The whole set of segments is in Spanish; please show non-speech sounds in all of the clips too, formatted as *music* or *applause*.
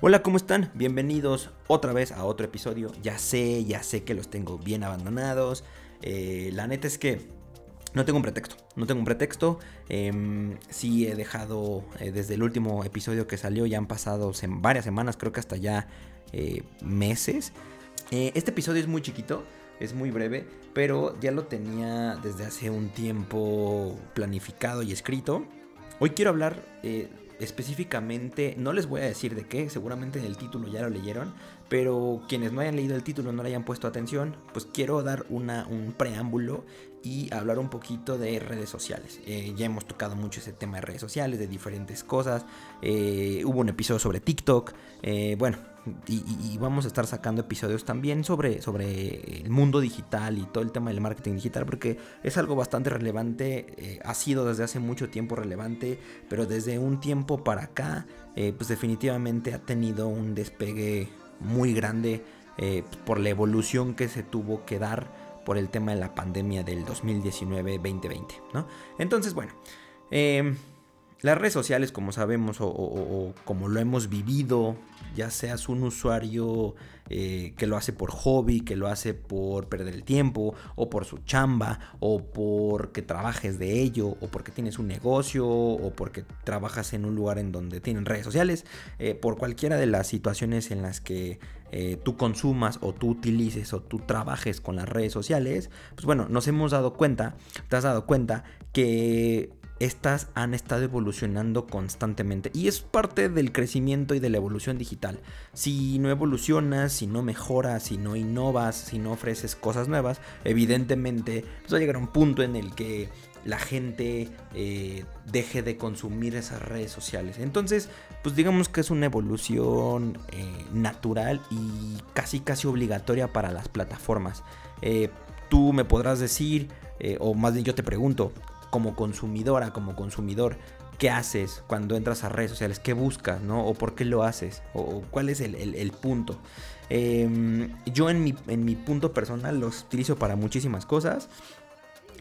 Hola, ¿cómo están? Bienvenidos otra vez a otro episodio. Ya sé, ya sé que los tengo bien abandonados. Eh, la neta es que no tengo un pretexto, no tengo un pretexto. Eh, sí he dejado eh, desde el último episodio que salió, ya han pasado varias semanas, creo que hasta ya eh, meses. este episodio es muy chiquito, es muy breve, pero ya lo tenía desde hace un tiempo planificado y escrito. Hoy quiero hablar específicamente, no les voy a decir de qué, seguramente en el título ya lo leyeron, pero quienes no hayan leído el título, no le hayan puesto atención, pues quiero dar una, un preámbulo y hablar un poquito de redes sociales. Eh, ya hemos tocado mucho ese tema de redes sociales, de diferentes cosas. Eh, hubo un episodio sobre TikTok. Eh, bueno, y, vamos a estar sacando episodios también sobre, sobre el mundo digital y todo el tema del marketing digital, porque es algo bastante relevante. ha sido desde hace mucho tiempo relevante, pero desde un tiempo para acá, pues definitivamente ha tenido un despegue muy grande por la evolución que se tuvo que dar por el tema de la pandemia del 2019-2020, ¿no? Entonces, bueno, em, las redes sociales, como sabemos o, como lo hemos vivido, ya seas un usuario eh, que lo hace por hobby, que lo hace por perder el tiempo, o por su chamba, o porque trabajes de ello, o porque tienes un negocio, o porque trabajas en un lugar en donde tienen redes sociales, eh, por cualquiera de las situaciones en las que eh, tú consumas o tú utilices o tú trabajes con las redes sociales, pues bueno, nos hemos dado cuenta, te has dado cuenta que estas han estado evolucionando constantemente y es parte del crecimiento y de la evolución digital. Si no evolucionas, si no mejoras, si no innovas, si no ofreces cosas nuevas, evidentemente pues va a llegar un punto en el que la gente eh, deje de consumir esas redes sociales. Entonces, pues digamos que es una evolución eh, natural y casi casi obligatoria para las plataformas. Eh, tú me podrás decir, o más bien yo te pregunto, como consumidora, como consumidor, ¿qué haces cuando entras a redes sociales? ¿Qué buscas? ¿no? ¿O por qué lo haces? ¿O cuál es el, punto? Em, yo en mi, en mi punto personal los utilizo para muchísimas cosas.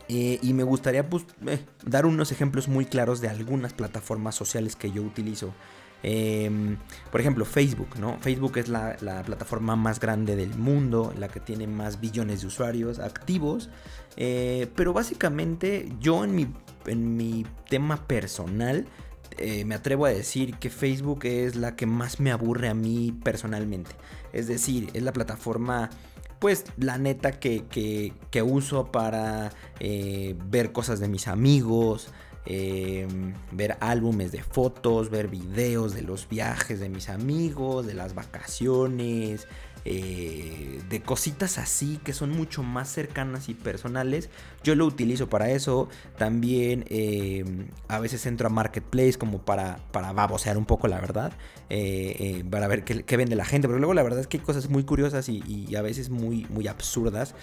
Eh, y me gustaría pues, eh, dar unos ejemplos muy claros de algunas plataformas sociales que yo utilizo. Em, por ejemplo, Facebook, ¿no? Facebook es la, plataforma más grande del mundo, la que tiene más billones de usuarios activos. Eh, pero básicamente yo en mi, en mi tema personal me atrevo a decir que Facebook es la que más me aburre a mí personalmente. Es decir, es la plataforma pues la neta que, uso para eh, ver cosas de mis amigos, em, ver álbumes de fotos, ver videos de los viajes de mis amigos, de las vacaciones, eh, de cositas así que son mucho más cercanas y personales. Yo lo utilizo para eso. También eh, a veces entro a Marketplace como para, para babosear un poco, la verdad. Eh, para ver qué, vende la gente. Pero luego la verdad es que hay cosas muy curiosas y, y a veces muy, muy absurdas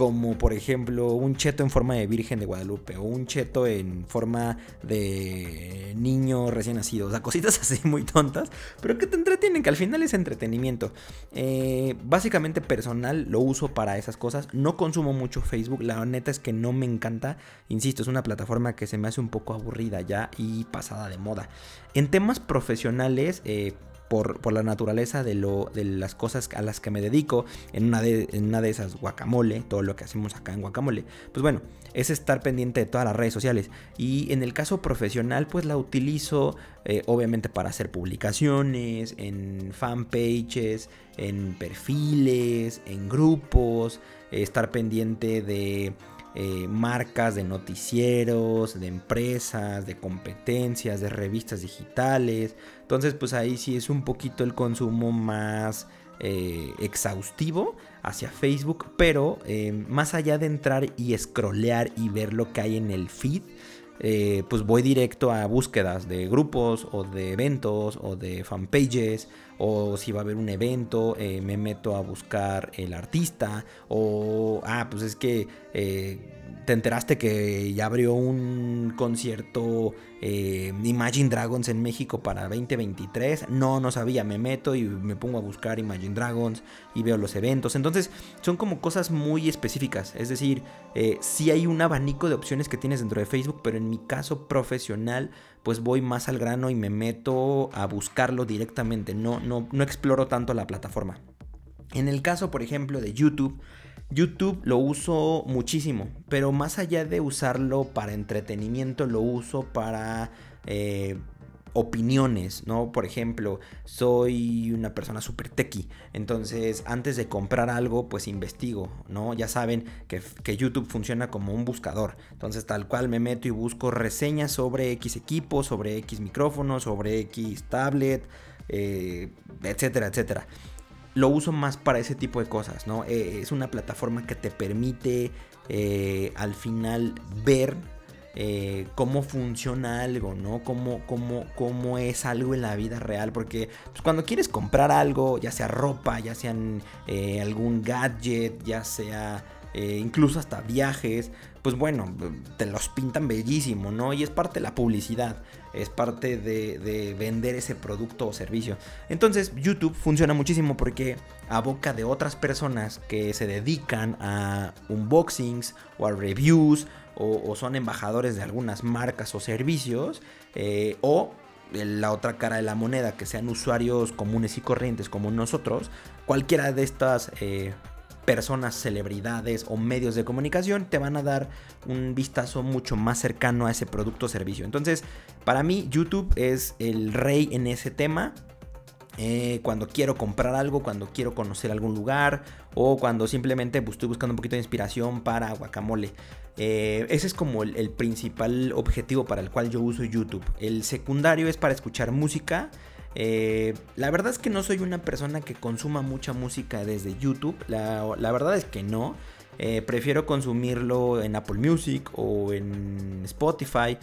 como por ejemplo un cheto en forma de Virgen de Guadalupe o un cheto en forma de niño recién nacido, o sea, cositas *laughs* así muy tontas, pero que te entretienen, que al final es entretenimiento. Eh, básicamente personal lo uso para esas cosas, no consumo mucho Facebook, la neta es que no me encanta, insisto, es una plataforma que se me hace un poco aburrida ya y pasada de moda. En temas profesionales, eh, por, la naturaleza de, lo, de las cosas a las que me dedico, en una, de, en una de esas guacamole, todo lo que hacemos acá en guacamole, pues bueno, es estar pendiente de todas las redes sociales. Y en el caso profesional, pues la utilizo eh, obviamente para hacer publicaciones, en fanpages, en perfiles, en grupos, estar pendiente de eh, marcas de noticieros, de empresas, de competencias, de revistas digitales. Entonces, pues ahí sí es un poquito el consumo más eh, exhaustivo hacia Facebook, pero eh, más allá de entrar y scrollear y ver lo que hay en el feed, pues voy directo a búsquedas de grupos o de eventos o de fanpages o si va a haber un evento, eh, me meto a buscar el artista, o, ah, pues es que eh, te enteraste que ya abrió un concierto eh, Imagine Dragons en México para 2023. No, no sabía, me meto y me pongo a buscar Imagine Dragons y veo los eventos. Entonces son como cosas muy específicas. Es decir, sí hay un abanico de opciones que tienes dentro de Facebook, pero en mi caso profesional, pues voy más al grano y me meto a buscarlo directamente. No, no, no exploro tanto la plataforma. En el caso, por ejemplo, de YouTube, YouTube lo uso muchísimo, pero más allá de usarlo para entretenimiento, lo uso para eh, opiniones, ¿no? Por ejemplo, soy una persona súper techie, entonces antes de comprar algo, pues investigo, ¿no? Ya saben que, YouTube funciona como un buscador, entonces tal cual me meto y busco reseñas sobre X equipo, sobre X micrófono, sobre X tablet, eh, etcétera, etcétera. Lo uso más para ese tipo de cosas, ¿no? Eh, es una plataforma que te permite eh, al final ver eh, cómo funciona algo, ¿no? Cómo, cómo, cómo, es algo en la vida real. Porque pues, cuando quieres comprar algo, ya sea ropa, ya sean eh, algún gadget, ya sea eh, incluso hasta viajes, pues bueno, te los pintan bellísimo, ¿no? Y es parte de la publicidad, es parte de, de, vender ese producto o servicio. Entonces YouTube funciona muchísimo porque a boca de otras personas que se dedican a unboxings o a reviews o, son embajadores de algunas marcas o servicios, eh, o la otra cara de la moneda, que sean usuarios comunes y corrientes como nosotros, cualquiera de estas eh, personas, celebridades o medios de comunicación te van a dar un vistazo mucho más cercano a ese producto o servicio. Entonces, para mí YouTube es el rey en ese tema. Eh, cuando quiero comprar algo, cuando quiero conocer algún lugar o cuando simplemente pues, estoy buscando un poquito de inspiración para guacamole. Eh, ese es como el, principal objetivo para el cual yo uso YouTube. El secundario es para escuchar música. Eh, la verdad es que no soy una persona que consuma mucha música desde YouTube. La, verdad es que no. Eh, prefiero consumirlo en Apple Music o en Spotify.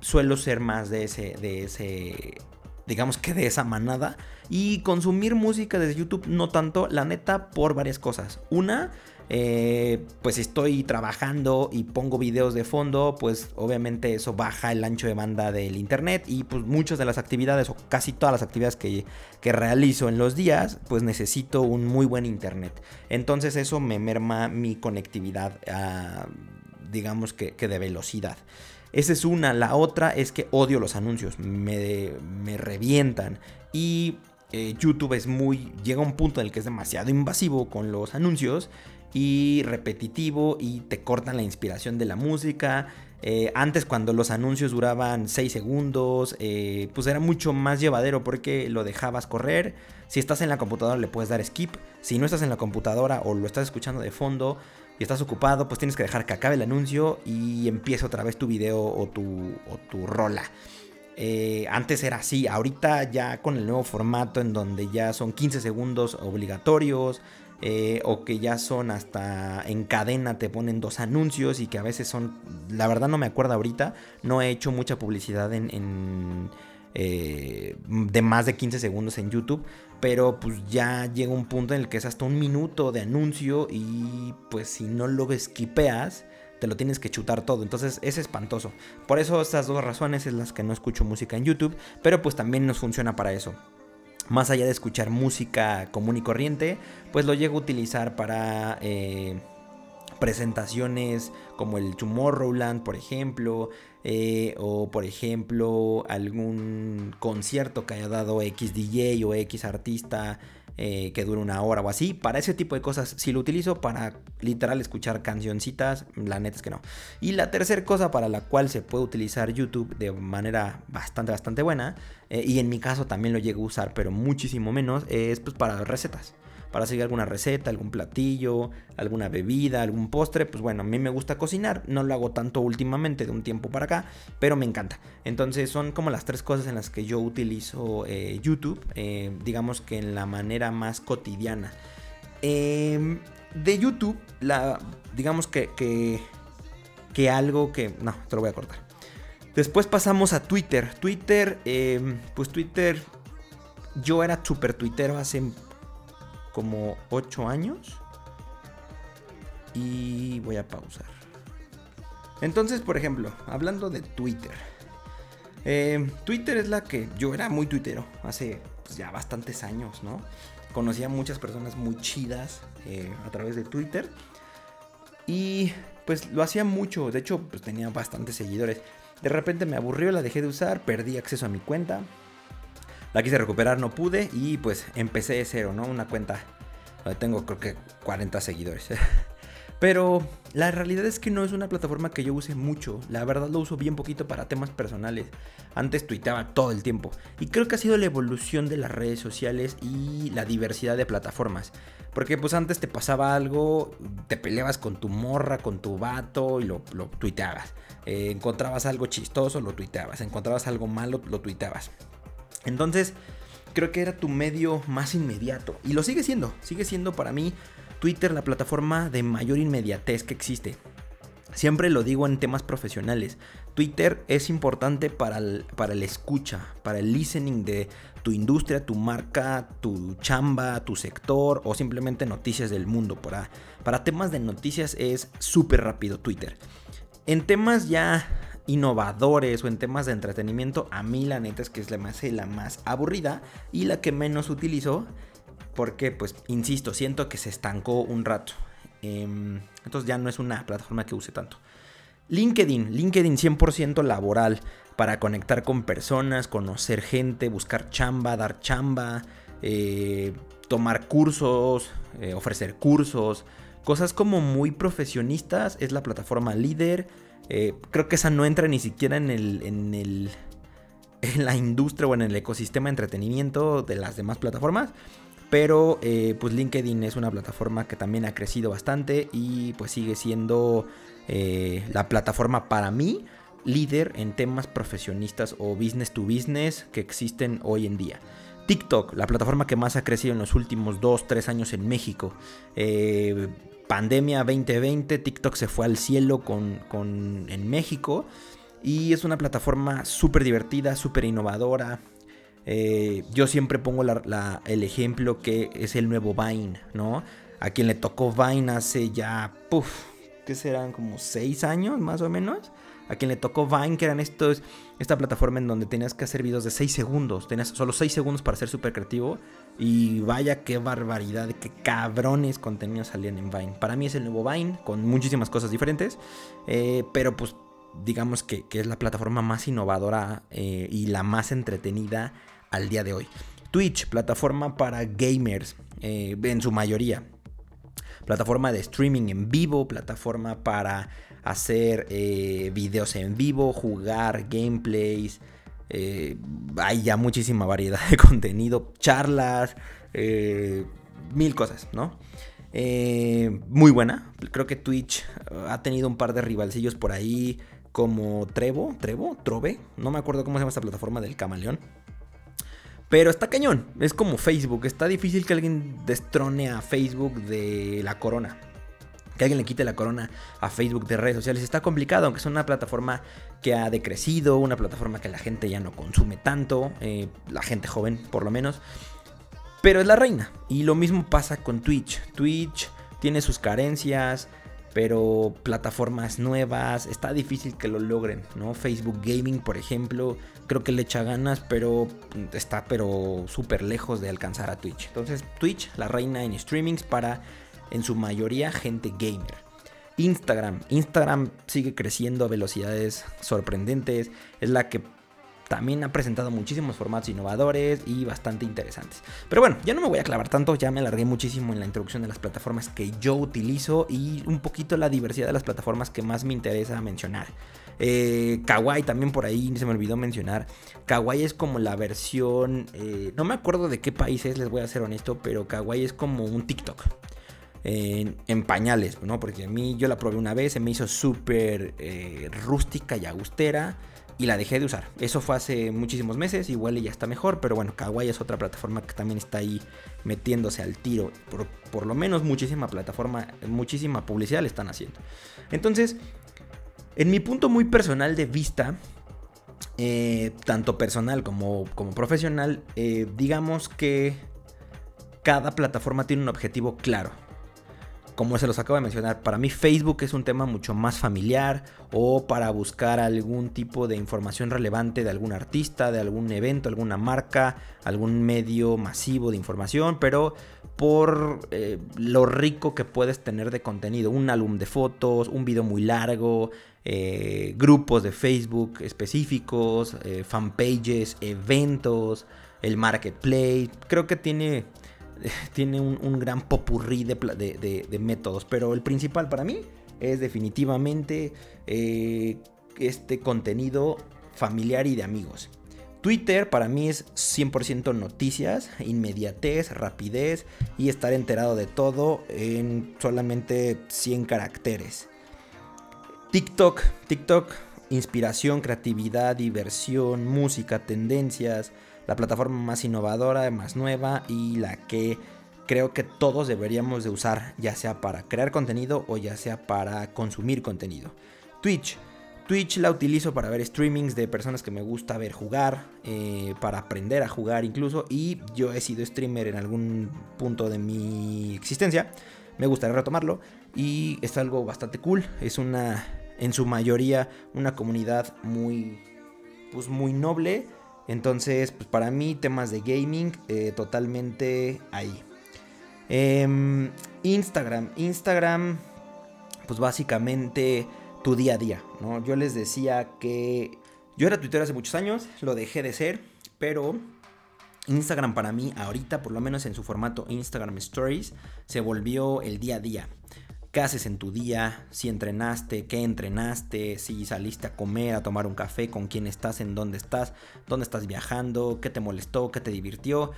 suelo ser más de ese, de ese, digamos que de esa manada. Y consumir música desde YouTube no tanto, la neta, por varias cosas. Una, eh, pues estoy trabajando y pongo videos de fondo, pues obviamente eso baja el ancho de banda del internet y pues muchas de las actividades o casi todas las actividades que, realizo en los días, pues necesito un muy buen internet. Entonces eso me merma mi conectividad, digamos que, de velocidad. Esa es una. La otra es que odio los anuncios. Me, me revientan. Y eh, YouTube es muy. Llega a un punto en el que es demasiado invasivo con los anuncios y repetitivo y te cortan la inspiración de la música. Eh, antes cuando los anuncios duraban 6 segundos, eh, pues era mucho más llevadero porque lo dejabas correr. Si estás en la computadora le puedes dar skip. Si no estás en la computadora o lo estás escuchando de fondo y estás ocupado, pues tienes que dejar que acabe el anuncio y empiece otra vez tu video o tu, tu rola. Eh, antes era así, ahorita ya con el nuevo formato en donde ya son 15 segundos obligatorios, eh, o que ya son hasta en cadena, te ponen dos anuncios y que a veces son, la verdad no me acuerdo ahorita, no he hecho mucha publicidad en, eh, de más de 15 segundos en YouTube, pero pues ya llega un punto en el que es hasta un minuto de anuncio y pues si no lo esquipeas, te lo tienes que chutar todo. Entonces es espantoso. Por eso estas dos razones es las que no escucho música en YouTube, pero pues también nos funciona para eso más allá de escuchar música común y corriente, pues lo llego a utilizar para eh, presentaciones como el Tomorrowland, por ejemplo, eh, o por ejemplo algún concierto que haya dado X DJ o X artista eh, que dure una hora o así. Para ese tipo de cosas si lo utilizo. Para literal escuchar cancioncitas, la neta es que no. Y la tercera cosa para la cual se puede utilizar YouTube de manera bastante, bastante buena, eh, y en mi caso también lo llego a usar, pero muchísimo menos, es pues para recetas para seguir alguna receta, algún platillo, alguna bebida, algún postre. Pues bueno, a mí me gusta cocinar, no lo hago tanto últimamente de un tiempo para acá, pero me encanta. Entonces son como las tres cosas en las que yo utilizo eh, YouTube, eh, digamos que en la manera más cotidiana. Em, de YouTube, la, digamos que, que, que algo que... No, te lo voy a cortar. Después pasamos a Twitter. Twitter, em, pues Twitter, yo era súper tuitero hace como 8 años. Y voy a pausar. Entonces, por ejemplo, hablando de Twitter. Eh, Twitter es la que yo era muy tuitero hace pues, ya bastantes años, ¿no? Conocía a muchas personas muy chidas eh, a través de Twitter. Y pues lo hacía mucho, de hecho pues tenía bastantes seguidores. De repente me aburrió, la dejé de usar, perdí acceso a mi cuenta. La quise recuperar, no pude y pues empecé de cero, ¿no? Una cuenta donde tengo creo que 40 seguidores. *laughs* Pero la realidad es que no es una plataforma que yo use mucho. La verdad lo uso bien poquito para temas personales. Antes tuiteaba todo el tiempo. Y creo que ha sido la evolución de las redes sociales y la diversidad de plataformas. Porque pues antes te pasaba algo, te peleabas con tu morra, con tu vato y lo, lo tuiteabas. Eh, encontrabas algo chistoso, lo tuiteabas. Encontrabas algo malo, lo tuiteabas. Entonces, creo que era tu medio más inmediato. Y lo sigue siendo. Sigue siendo para mí Twitter la plataforma de mayor inmediatez que existe. Siempre lo digo en temas profesionales. Twitter es importante para el, para el escucha, para el listening de tu industria, tu marca, tu chamba, tu sector o simplemente noticias del mundo. Para, para temas de noticias es súper rápido Twitter. En temas ya innovadores o en temas de entretenimiento, a mí la neta es que es la más, la más aburrida y la que menos utilizo porque, pues, insisto, siento que se estancó un rato. Em, entonces ya no es una plataforma que use tanto. LinkedIn, LinkedIn 100% laboral para conectar con personas, conocer gente, buscar chamba, dar chamba, eh, tomar cursos, eh, ofrecer cursos, cosas como muy profesionistas. Es la plataforma líder. Eh, creo que esa no entra ni siquiera en el, en el en la industria o en el ecosistema de entretenimiento de las demás plataformas. Pero eh, pues LinkedIn es una plataforma que también ha crecido bastante y pues sigue siendo eh, la plataforma para mí líder en temas profesionistas o business to business que existen hoy en día. TikTok, la plataforma que más ha crecido en los últimos 2-3 años en México. Eh, pandemia 2020, TikTok se fue al cielo con, en México. Y es una plataforma súper divertida, súper innovadora. Eh, yo siempre pongo el ejemplo que es el nuevo Vine, ¿no? A quien le tocó Vine hace ya, puff, ¿qué serán? Como 6 años más o menos. A quien le tocó Vine, que eran estos, esta plataforma en donde tenías que hacer videos de 6 segundos. Tenías solo 6 segundos para ser súper creativo. Y vaya qué barbaridad, qué cabrones contenidos salían en Vine. Para mí es el nuevo Vine, con muchísimas cosas diferentes. Eh, pero pues digamos que, es la plataforma más innovadora eh, y la más entretenida al día de hoy. Twitch, plataforma para gamers, eh, en su mayoría. Plataforma de streaming en vivo, plataforma para hacer eh, videos en vivo, jugar gameplays. Hay ya muchísima variedad de *laughs* contenido, charlas, mil cosas, ¿no? muy buena. Creo que Twitch ha tenido un par de rivalcillos por ahí, como Trevo, Trevo, Trove, no me acuerdo cómo se llama esta plataforma del camaleón. Pero está cañón, es como Facebook, está difícil que alguien destrone a Facebook de la corona. Que alguien le quite la corona a Facebook de redes sociales. Está complicado, aunque es una plataforma que ha decrecido, una plataforma que la gente ya no consume tanto, eh, la gente joven por lo menos. Pero es la reina. Y lo mismo pasa con Twitch. Twitch tiene sus carencias, pero plataformas nuevas, está difícil que lo logren, ¿no? Facebook Gaming, por ejemplo, creo que le echa ganas, pero está pero súper lejos de alcanzar a Twitch. Entonces, Twitch, la reina en streamings para en su mayoría gente gamer. Instagram, Instagram sigue creciendo a velocidades sorprendentes, es la que también ha presentado muchísimos formatos innovadores y bastante interesantes. Pero bueno, ya no me voy a clavar tanto, ya me alargué muchísimo en la introducción de las plataformas que yo utilizo y un poquito la diversidad de las plataformas que más me interesa mencionar. Eh, Kawaii también por ahí se me olvidó mencionar. Kawaii es como la versión, eh, no me acuerdo de qué país es, les voy a ser honesto, pero Kawaii es como un TikTok. En, pañales, ¿no? Porque a mí yo la probé una vez, se me hizo súper eh, rústica y agustera y la dejé de usar. Eso fue hace muchísimos meses, igual ya está mejor, pero bueno, Kawaii es otra plataforma que también está ahí metiéndose al tiro. Por, lo menos muchísima plataforma, muchísima publicidad le están haciendo. Entonces, en mi punto muy personal de vista, eh, tanto personal como, como profesional, eh, digamos que cada plataforma tiene un objetivo claro como se los acabo de mencionar, para mí Facebook es un tema mucho más familiar o para buscar algún tipo de información relevante de algún artista, de algún evento, alguna marca, algún medio masivo de información, pero por eh, lo rico que puedes tener de contenido, un álbum de fotos, un video muy largo, eh, grupos de Facebook específicos, eh, fanpages, eventos, el marketplace. Creo que tiene, *laughs* tiene un, gran popurrí de, métodos, pero el principal para mí es definitivamente eh, este contenido familiar y de amigos. Twitter para mí es 100% noticias, inmediatez, rapidez y estar enterado de todo en solamente 100 caracteres. TikTok, TikTok, inspiración, creatividad, diversión, música, tendencias, la plataforma más innovadora, más nueva y la que creo que todos deberíamos de usar, ya sea para crear contenido o ya sea para consumir contenido. Twitch, Twitch la utilizo para ver streamings de personas que me gusta ver jugar, eh, para aprender a jugar incluso. Y yo he sido streamer en algún punto de mi existencia. Me gustaría retomarlo. Y es algo bastante cool. Es una, en su mayoría, una comunidad muy, pues muy noble. Entonces, pues para mí, temas de gaming, eh, totalmente ahí. Em, Instagram. Instagram, pues básicamente tu día a día, ¿no? Yo les decía que yo era Twitter hace muchos años, lo dejé de ser, pero Instagram para mí ahorita, por lo menos en su formato Instagram Stories, se volvió el día a día. ¿Qué haces en tu día? Si entrenaste, qué entrenaste, si saliste a comer, a tomar un café, con quién estás, en dónde estás, dónde estás viajando, qué te molestó, qué te divirtió.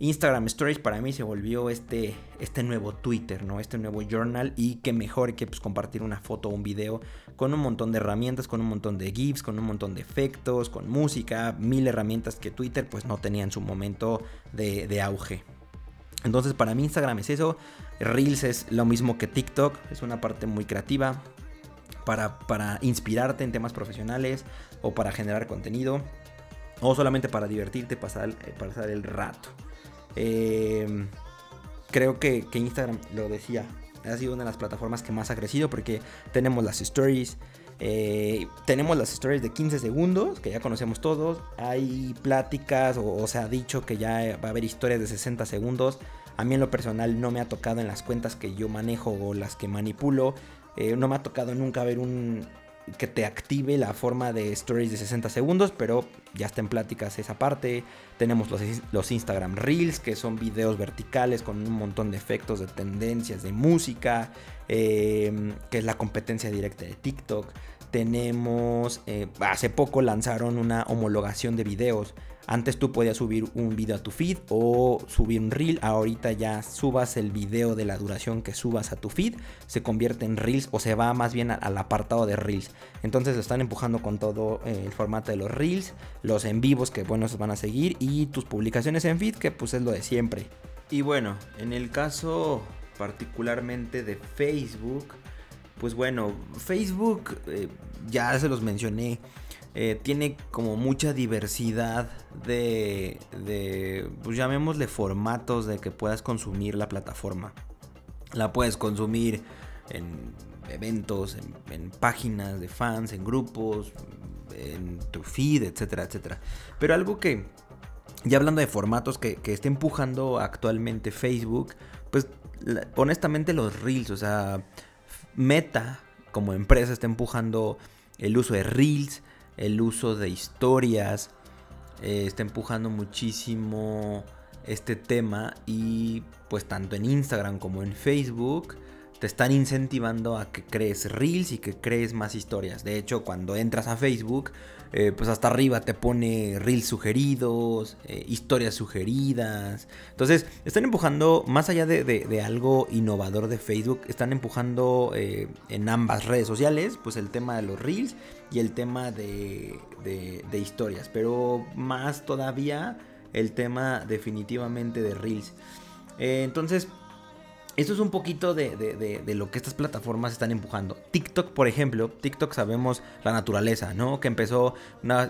Instagram Stories para mí se volvió este, este nuevo Twitter, ¿no? Este nuevo journal y qué mejor que pues, compartir una foto o un video con un montón de herramientas, con un montón de GIFs, con un montón de efectos, con música, mil herramientas que Twitter pues no tenía en su momento de, auge. Entonces para mí Instagram es eso, Reels es lo mismo que TikTok, es una parte muy creativa para, para inspirarte en temas profesionales o para generar contenido o solamente para divertirte, pasar, eh, pasar el rato. Em, creo que, Instagram, lo decía, ha sido una de las plataformas que más ha crecido porque tenemos las stories. Eh, tenemos las stories de 15 segundos, que ya conocemos todos. Hay pláticas, o, se ha dicho que ya va a haber historias de 60 segundos. A mí en lo personal no me ha tocado en las cuentas que yo manejo o las que manipulo. Eh, no me ha tocado nunca ver un, que te active la forma de stories de 60 segundos, pero ya está en pláticas esa parte. Tenemos los, Instagram Reels, que son videos verticales con un montón de efectos, de tendencias, de música, eh, que es la competencia directa de TikTok. Tenemos, eh, hace poco lanzaron una homologación de videos antes tú podías subir un video a tu feed o subir un reel. Ahorita ya subas el video de la duración que subas a tu feed. Se convierte en reels o se va más bien al apartado de reels. Entonces están empujando con todo eh, el formato de los reels. Los en vivos que bueno, van a seguir. Y tus publicaciones en feed que pues es lo de siempre. Y bueno, en el caso particularmente de Facebook. Pues bueno, Facebook eh, ya se los mencioné eh, tiene como mucha diversidad de, de, pues llamémosle formatos de que puedas consumir la plataforma. La puedes consumir en eventos, en, páginas de fans, en grupos, en tu feed, etcétera, etcétera. Pero algo que, ya hablando de formatos que, que está empujando actualmente Facebook, pues honestamente los reels, o sea, Meta como empresa está empujando el uso de reels, el uso de historias, eh, está empujando muchísimo este tema y pues tanto en Instagram como en Facebook te están incentivando a que crees reels y que crees más historias. De hecho, cuando entras a Facebook, eh, pues hasta arriba te pone reels sugeridos, eh, historias sugeridas. Entonces, están empujando, más allá de, algo innovador de Facebook, están empujando eh, en ambas redes sociales, pues el tema de los reels y el tema de, de historias. Pero más todavía el tema definitivamente de reels. entonces, esto es un poquito de, lo que estas plataformas están empujando. TikTok, por ejemplo, TikTok sabemos la naturaleza, ¿no? Que empezó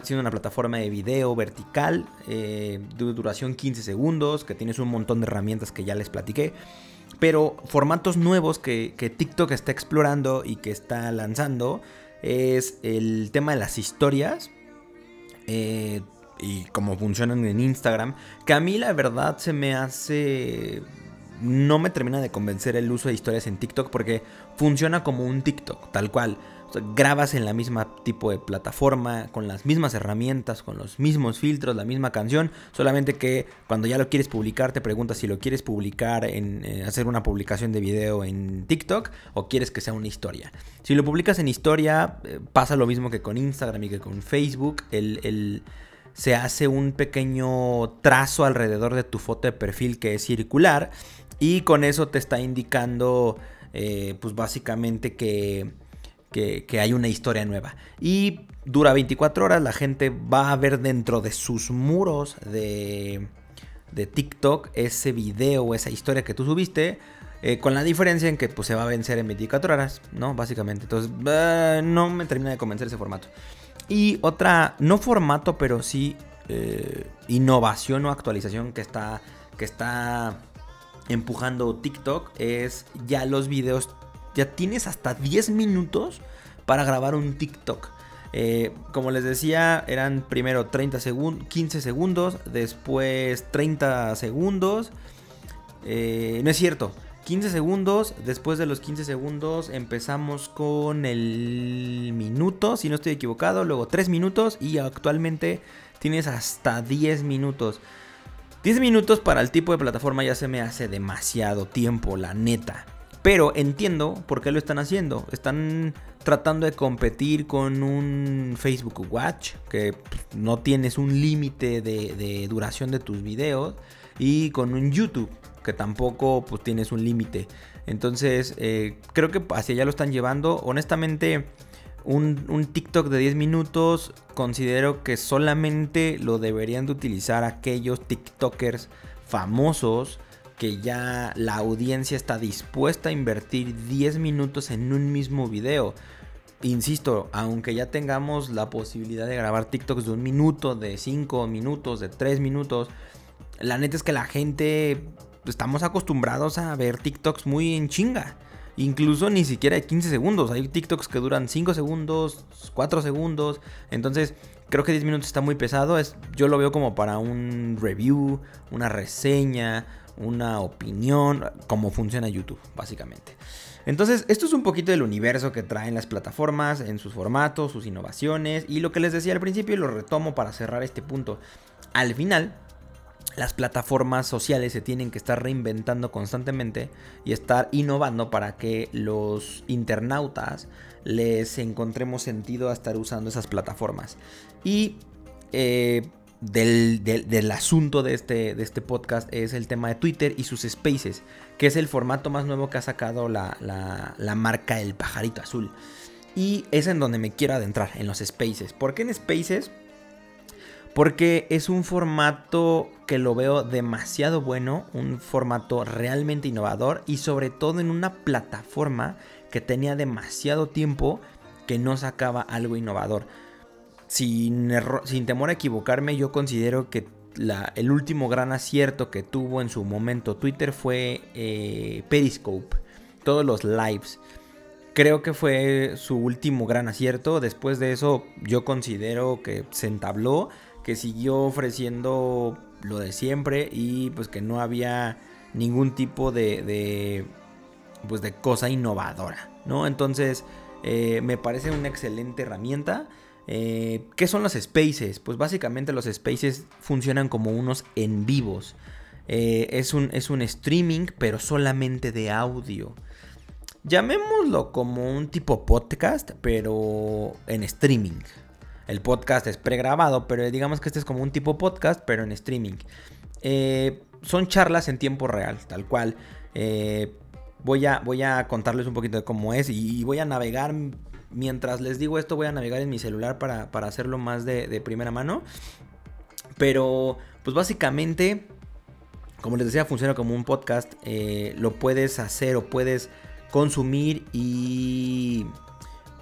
siendo una plataforma de video vertical, eh, de duración 15 segundos, que tienes un montón de herramientas que ya les platiqué. Pero formatos nuevos que, TikTok está explorando y que está lanzando es el tema de las historias. Eh, y cómo funcionan en Instagram. Que a mí la verdad se me hace no me termina de convencer el uso de historias en TikTok porque funciona como un TikTok, tal cual. grabas en la misma tipo de plataforma, con las mismas herramientas, con los mismos filtros, la misma canción, solamente que cuando ya lo quieres publicar te preguntas si lo quieres publicar en eh, hacer una publicación de video en TikTok o quieres que sea una historia. Si lo publicas en historia, eh, pasa lo mismo que con Instagram y que con Facebook, el, se hace un pequeño trazo alrededor de tu foto de perfil que es circular y con eso te está indicando eh, pues básicamente que que, hay una historia nueva. Y dura 24 horas, la gente va a ver dentro de sus muros de, de TikTok ese video o esa historia que tú subiste. Eh, con la diferencia en que pues, se va a vencer en 24 horas, ¿no? Básicamente. Entonces, eh, no me termina de convencer ese formato. Y otra, no formato, pero sí innovación o actualización que está, que está empujando TikTok es ya los videos ya tienes hasta 10 minutos para grabar un TikTok. Eh, como les decía, eran primero 30 segundos, 15 segundos, después 30 segundos. Eh, no es cierto, 15 segundos, después de los 15 segundos empezamos con el minuto, si no estoy equivocado, luego 3 minutos y actualmente tienes hasta 10 minutos. 10 minutos para el tipo de plataforma ya se me hace demasiado tiempo, la neta. Pero entiendo por qué lo están haciendo. Están tratando de competir con un Facebook Watch, que pues, no tienes un límite de, duración de tus videos, y con un YouTube, que tampoco pues, tienes un límite. Entonces, eh, creo que hacia allá lo están llevando. Honestamente, un, TikTok de 10 minutos considero que solamente lo deberían de utilizar aquellos TikTokers famosos que ya la audiencia está dispuesta a invertir 10 minutos en un mismo video. Insisto, aunque ya tengamos la posibilidad de grabar TikToks de un minuto, de 5 minutos, de 3 minutos, la neta es que la gente estamos acostumbrados a ver TikToks muy en chinga. Incluso ni siquiera de 15 segundos. Hay TikToks que duran 5 segundos, 4 segundos. Entonces, creo que 10 minutos está muy pesado. Es, yo lo veo como para un review, una reseña, una opinión, cómo funciona YouTube, básicamente. Entonces, esto es un poquito del universo que traen las plataformas en sus formatos, sus innovaciones y lo que les decía al principio y lo retomo para cerrar este punto. Al final, las plataformas sociales se tienen que estar reinventando constantemente y estar innovando para que los internautas les encontremos sentido a estar usando esas plataformas. Y eh, del, asunto de este, de este podcast es el tema de Twitter y sus spaces, que es el formato más nuevo que ha sacado la, la, marca El Pajarito Azul. Y es en donde me quiero adentrar, en los spaces. ¿Por qué en spaces? Porque es un formato que lo veo demasiado bueno, un formato realmente innovador y sobre todo en una plataforma que tenía demasiado tiempo que no sacaba algo innovador sin, sin temor a equivocarme, yo considero que el último gran acierto que tuvo en su momento Twitter fue eh, Periscope, todos los lives. Creo que fue su último gran acierto. Después de eso, yo considero que se entabló, que siguió ofreciendo lo de siempre y pues que no había ningún tipo de, pues de cosa innovadora, ¿no? Entonces, eh, me parece una excelente herramienta. Eh, ¿Qué son los spaces? Pues básicamente los spaces funcionan como unos en vivos. Eh, es, un, es un streaming, pero solamente de audio. Llamémoslo como un tipo podcast, pero en streaming. El podcast es pregrabado, pero digamos que este es como un tipo podcast, pero en streaming. Eh, son charlas en tiempo real, tal cual. voy, a, voy a contarles un poquito de cómo es y voy a navegar Mientras les digo esto, voy a navegar en mi celular para, hacerlo más de, primera mano. Pero, pues básicamente, como les decía, funciona como un podcast. Eh, lo puedes hacer o puedes consumir y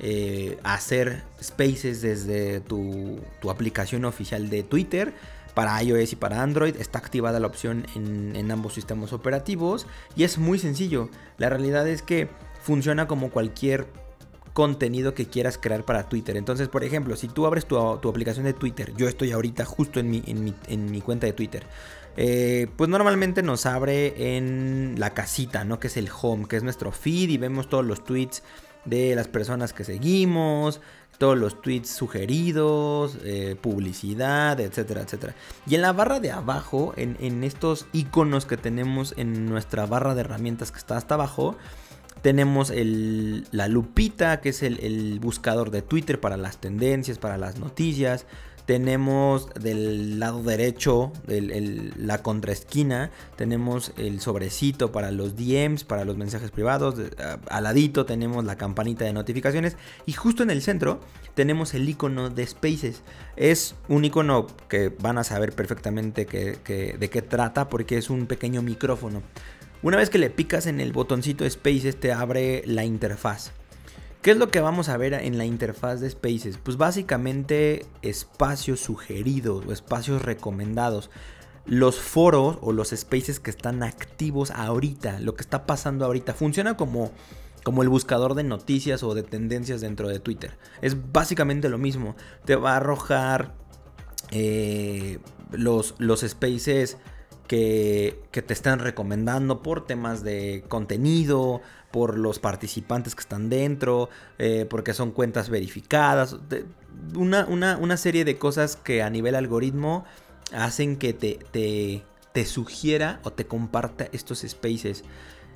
eh, hacer spaces desde tu, aplicación oficial de Twitter. Para iOS y para Android está activada la opción en, en ambos sistemas operativos y es muy sencillo. La realidad es que funciona como cualquier contenido que quieras crear para Twitter. Entonces, por ejemplo, si tú abres tu, aplicación de Twitter, yo estoy ahorita justo en mi, en mi, cuenta de Twitter. Eh, pues normalmente nos abre en la casita, ¿no? Que es el home, que es nuestro feed y vemos todos los tweets de las personas que seguimos, todos los tweets sugeridos, eh, publicidad, etcétera, etcétera. Y en la barra de abajo, en, estos iconos que tenemos en nuestra barra de herramientas que está hasta abajo, tenemos la lupita, que es el, buscador de Twitter para las tendencias, para las noticias. Tenemos del lado derecho, la contraesquina, tenemos el sobrecito para los DMs, para los mensajes privados. al ladito tenemos la campanita de notificaciones. Y justo en el centro tenemos el icono de Spaces. Es un icono que van a saber perfectamente de qué trata porque es un pequeño micrófono. Una vez que le picas en el botoncito Spaces te abre la interfaz. ¿Qué es lo que vamos a ver en la interfaz de Spaces? Pues básicamente espacios sugeridos o espacios recomendados. Los foros o los spaces que están activos ahorita, lo que está pasando ahorita, funciona como, como el buscador de noticias o de tendencias dentro de Twitter. Es básicamente lo mismo. Te va a arrojar eh, los, los spaces que, te están recomendando por temas de contenido, por los participantes que están dentro, eh, porque son cuentas verificadas, una, serie de cosas que a nivel algoritmo hacen que te, te, sugiera o te comparta estos spaces.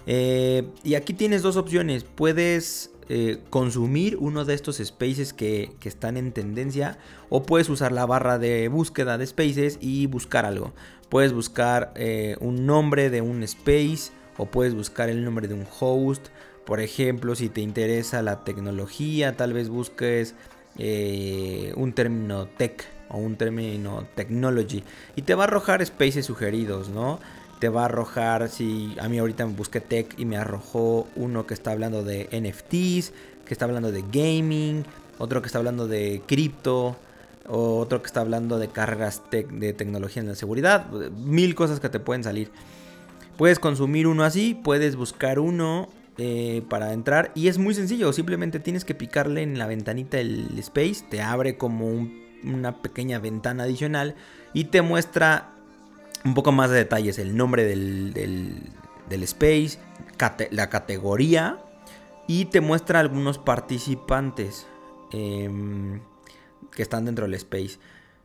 Eh, y aquí tienes dos opciones, puedes eh, consumir uno de estos spaces que, que, están en tendencia o puedes usar la barra de búsqueda de spaces y buscar algo. Puedes buscar un nombre de un space o puedes buscar el nombre de un host. Por ejemplo, si te interesa la tecnología, tal vez busques eh, un término tech o un término technology y te va a arrojar spaces sugeridos, ¿no? Te va a arrojar, si a mí ahorita me busqué tech y me arrojó uno que está hablando de NFTs, que está hablando de gaming, otro que está hablando de cripto, otro que está hablando de carreras de tecnología en la seguridad, mil cosas que te pueden salir. Puedes consumir uno así, puedes buscar uno eh, para entrar y es muy sencillo, simplemente tienes que picarle en la ventanita el space, te abre como una pequeña ventana adicional y te muestra un poco más de detalles, el nombre del, del, space, la categoría y te muestra algunos participantes em, que están dentro del space.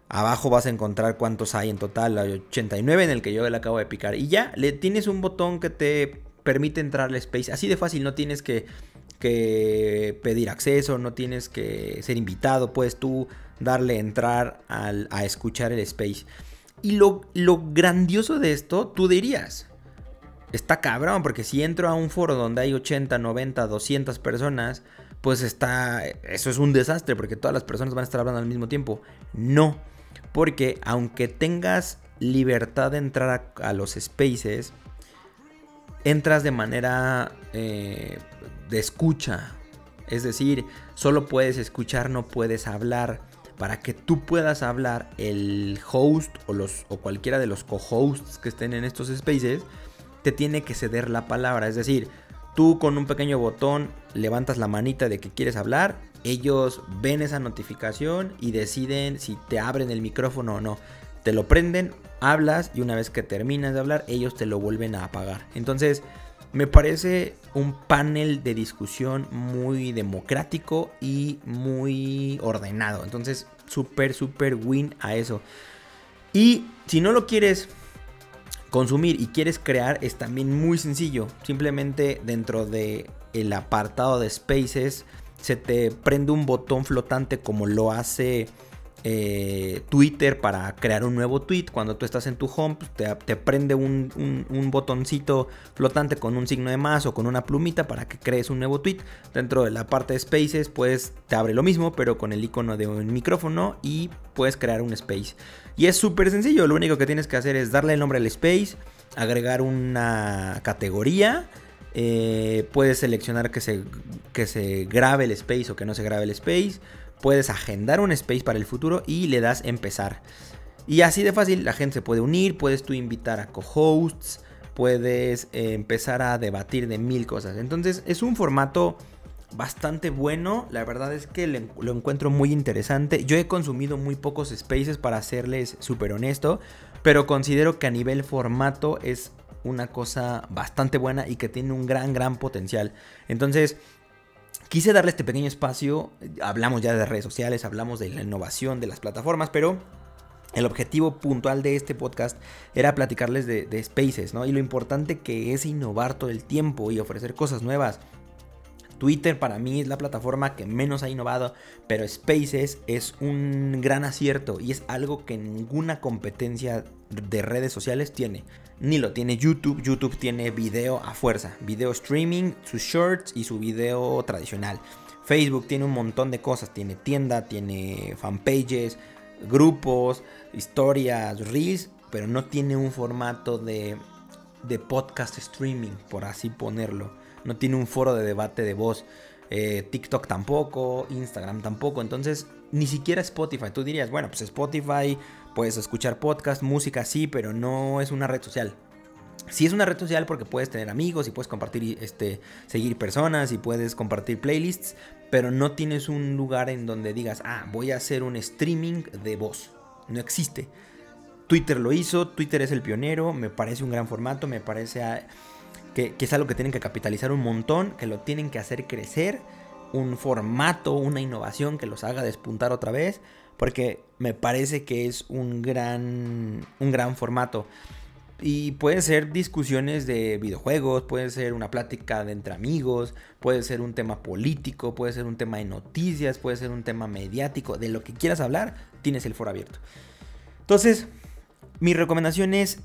Abajo vas a encontrar cuántos hay en total, hay 89 en el que yo le acabo de picar. Y ya, le tienes un botón que te permite entrar al space. Así de fácil, no tienes que, pedir acceso, no tienes que ser invitado, puedes tú darle entrar a escuchar el space. Y lo, lo grandioso de esto, tú dirías, está cabrón, porque si entro a un foro donde hay 80, 90, 200 personas, pues está, eso es un desastre, porque todas las personas van a estar hablando al mismo tiempo. No porque aunque tengas libertad de entrar a, los spaces, entras de manera eh, de escucha. Es decir, solo puedes escuchar, no puedes hablar. Para que tú puedas hablar, el host o, cualquiera de los co-hosts que estén en estos spaces te tiene que ceder la palabra. Es decir, tú con un pequeño botón levantas la manita de que quieres hablar ellos ven esa notificación y deciden si te abren el micrófono o no. Te lo prenden, hablas y una vez que terminas de hablar, ellos te lo vuelven a apagar. Entonces, me parece un panel de discusión muy democrático y muy ordenado. Entonces, súper, súper win a eso. Y si no lo quieres consumir y quieres crear, es también muy sencillo. Simplemente dentro de el apartado de Spaces se te prende un botón flotante como lo hace eh, Twitter para crear un nuevo tweet. Cuando tú estás en tu home, pues, te, prende un, botoncito flotante con un signo de más o con una plumita para que crees un nuevo tweet. Dentro de la parte de Spaces, pues te abre lo mismo, pero con el icono de un micrófono y puedes crear un space. Y es súper sencillo, lo único que tienes que hacer es darle el nombre al space, agregar una categoría eh, puedes seleccionar que se, que se grabe el space o que no se grabe el space. Puedes agendar un space para el futuro y le das empezar. Y así de fácil la gente se puede unir, puedes tú invitar a co-hosts, puedes eh, empezar a debatir de mil cosas. Entonces es un formato bastante bueno, la verdad es que lo encuentro muy interesante. Yo he consumido muy pocos spaces para serles súper honesto, pero considero que a nivel formato es una cosa bastante buena y que tiene un gran, gran potencial. Entonces, quise darle este pequeño espacio. Hablamos ya de redes sociales, hablamos de la innovación de las plataformas, pero el objetivo puntual de este podcast era platicarles de, de, spaces, ¿no? Y lo importante que es innovar todo el tiempo y ofrecer cosas nuevas. Twitter para mí es la plataforma que menos ha innovado, pero Spaces es un gran acierto y es algo que ninguna competencia de redes sociales tiene. Ni lo tiene YouTube, YouTube tiene video a fuerza, video streaming, sus shorts y su video tradicional. Facebook tiene un montón de cosas, tiene tienda, tiene fanpages, grupos, historias, reels, pero no tiene un formato de, de podcast streaming, por así ponerlo. No tiene un foro de debate de voz. Eh, TikTok tampoco, Instagram tampoco. Entonces, ni siquiera Spotify. Tú dirías, bueno, pues Spotify, puedes escuchar podcast, música sí, pero no es una red social. Sí es una red social porque puedes tener amigos y puedes compartir, este, seguir personas y puedes compartir playlists, pero no tienes un lugar en donde digas, ah, voy a hacer un streaming de voz. No existe. Twitter lo hizo, Twitter es el pionero, me parece un gran formato, me parece que, es algo que tienen que capitalizar un montón, que lo tienen que hacer crecer, un formato, una innovación que los haga despuntar otra vez, porque me parece que es un gran, un gran formato. Y pueden ser discusiones de videojuegos, puede ser una plática de entre amigos, puede ser un tema político, puede ser un tema de noticias, puede ser un tema mediático, de lo que quieras hablar, tienes el foro abierto. Entonces, mi recomendación es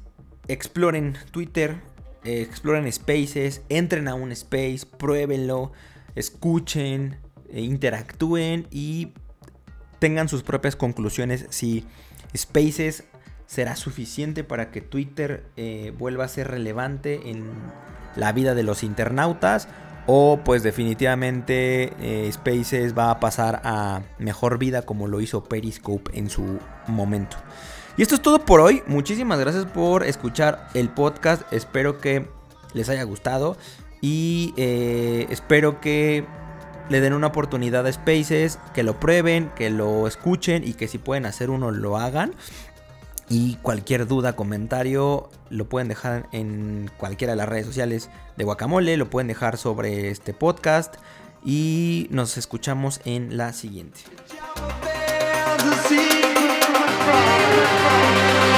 exploren Twitter, exploren spaces, entren a un space, pruébenlo, escuchen, e interactúen y tengan sus propias conclusiones si spaces será suficiente para que Twitter eh, vuelva a ser relevante en la vida de los internautas o pues definitivamente eh, Spaces va a pasar a mejor vida como lo hizo Periscope en su momento. Y esto es todo por hoy. Muchísimas gracias por escuchar el podcast. Espero que les haya gustado y eh, espero que le den una oportunidad a Spaces, que lo prueben, que lo escuchen y que si pueden hacer uno lo hagan. Y cualquier duda, comentario, lo pueden dejar en cualquiera de las redes sociales de Guacamole, lo pueden dejar sobre este podcast y nos escuchamos en la siguiente. from.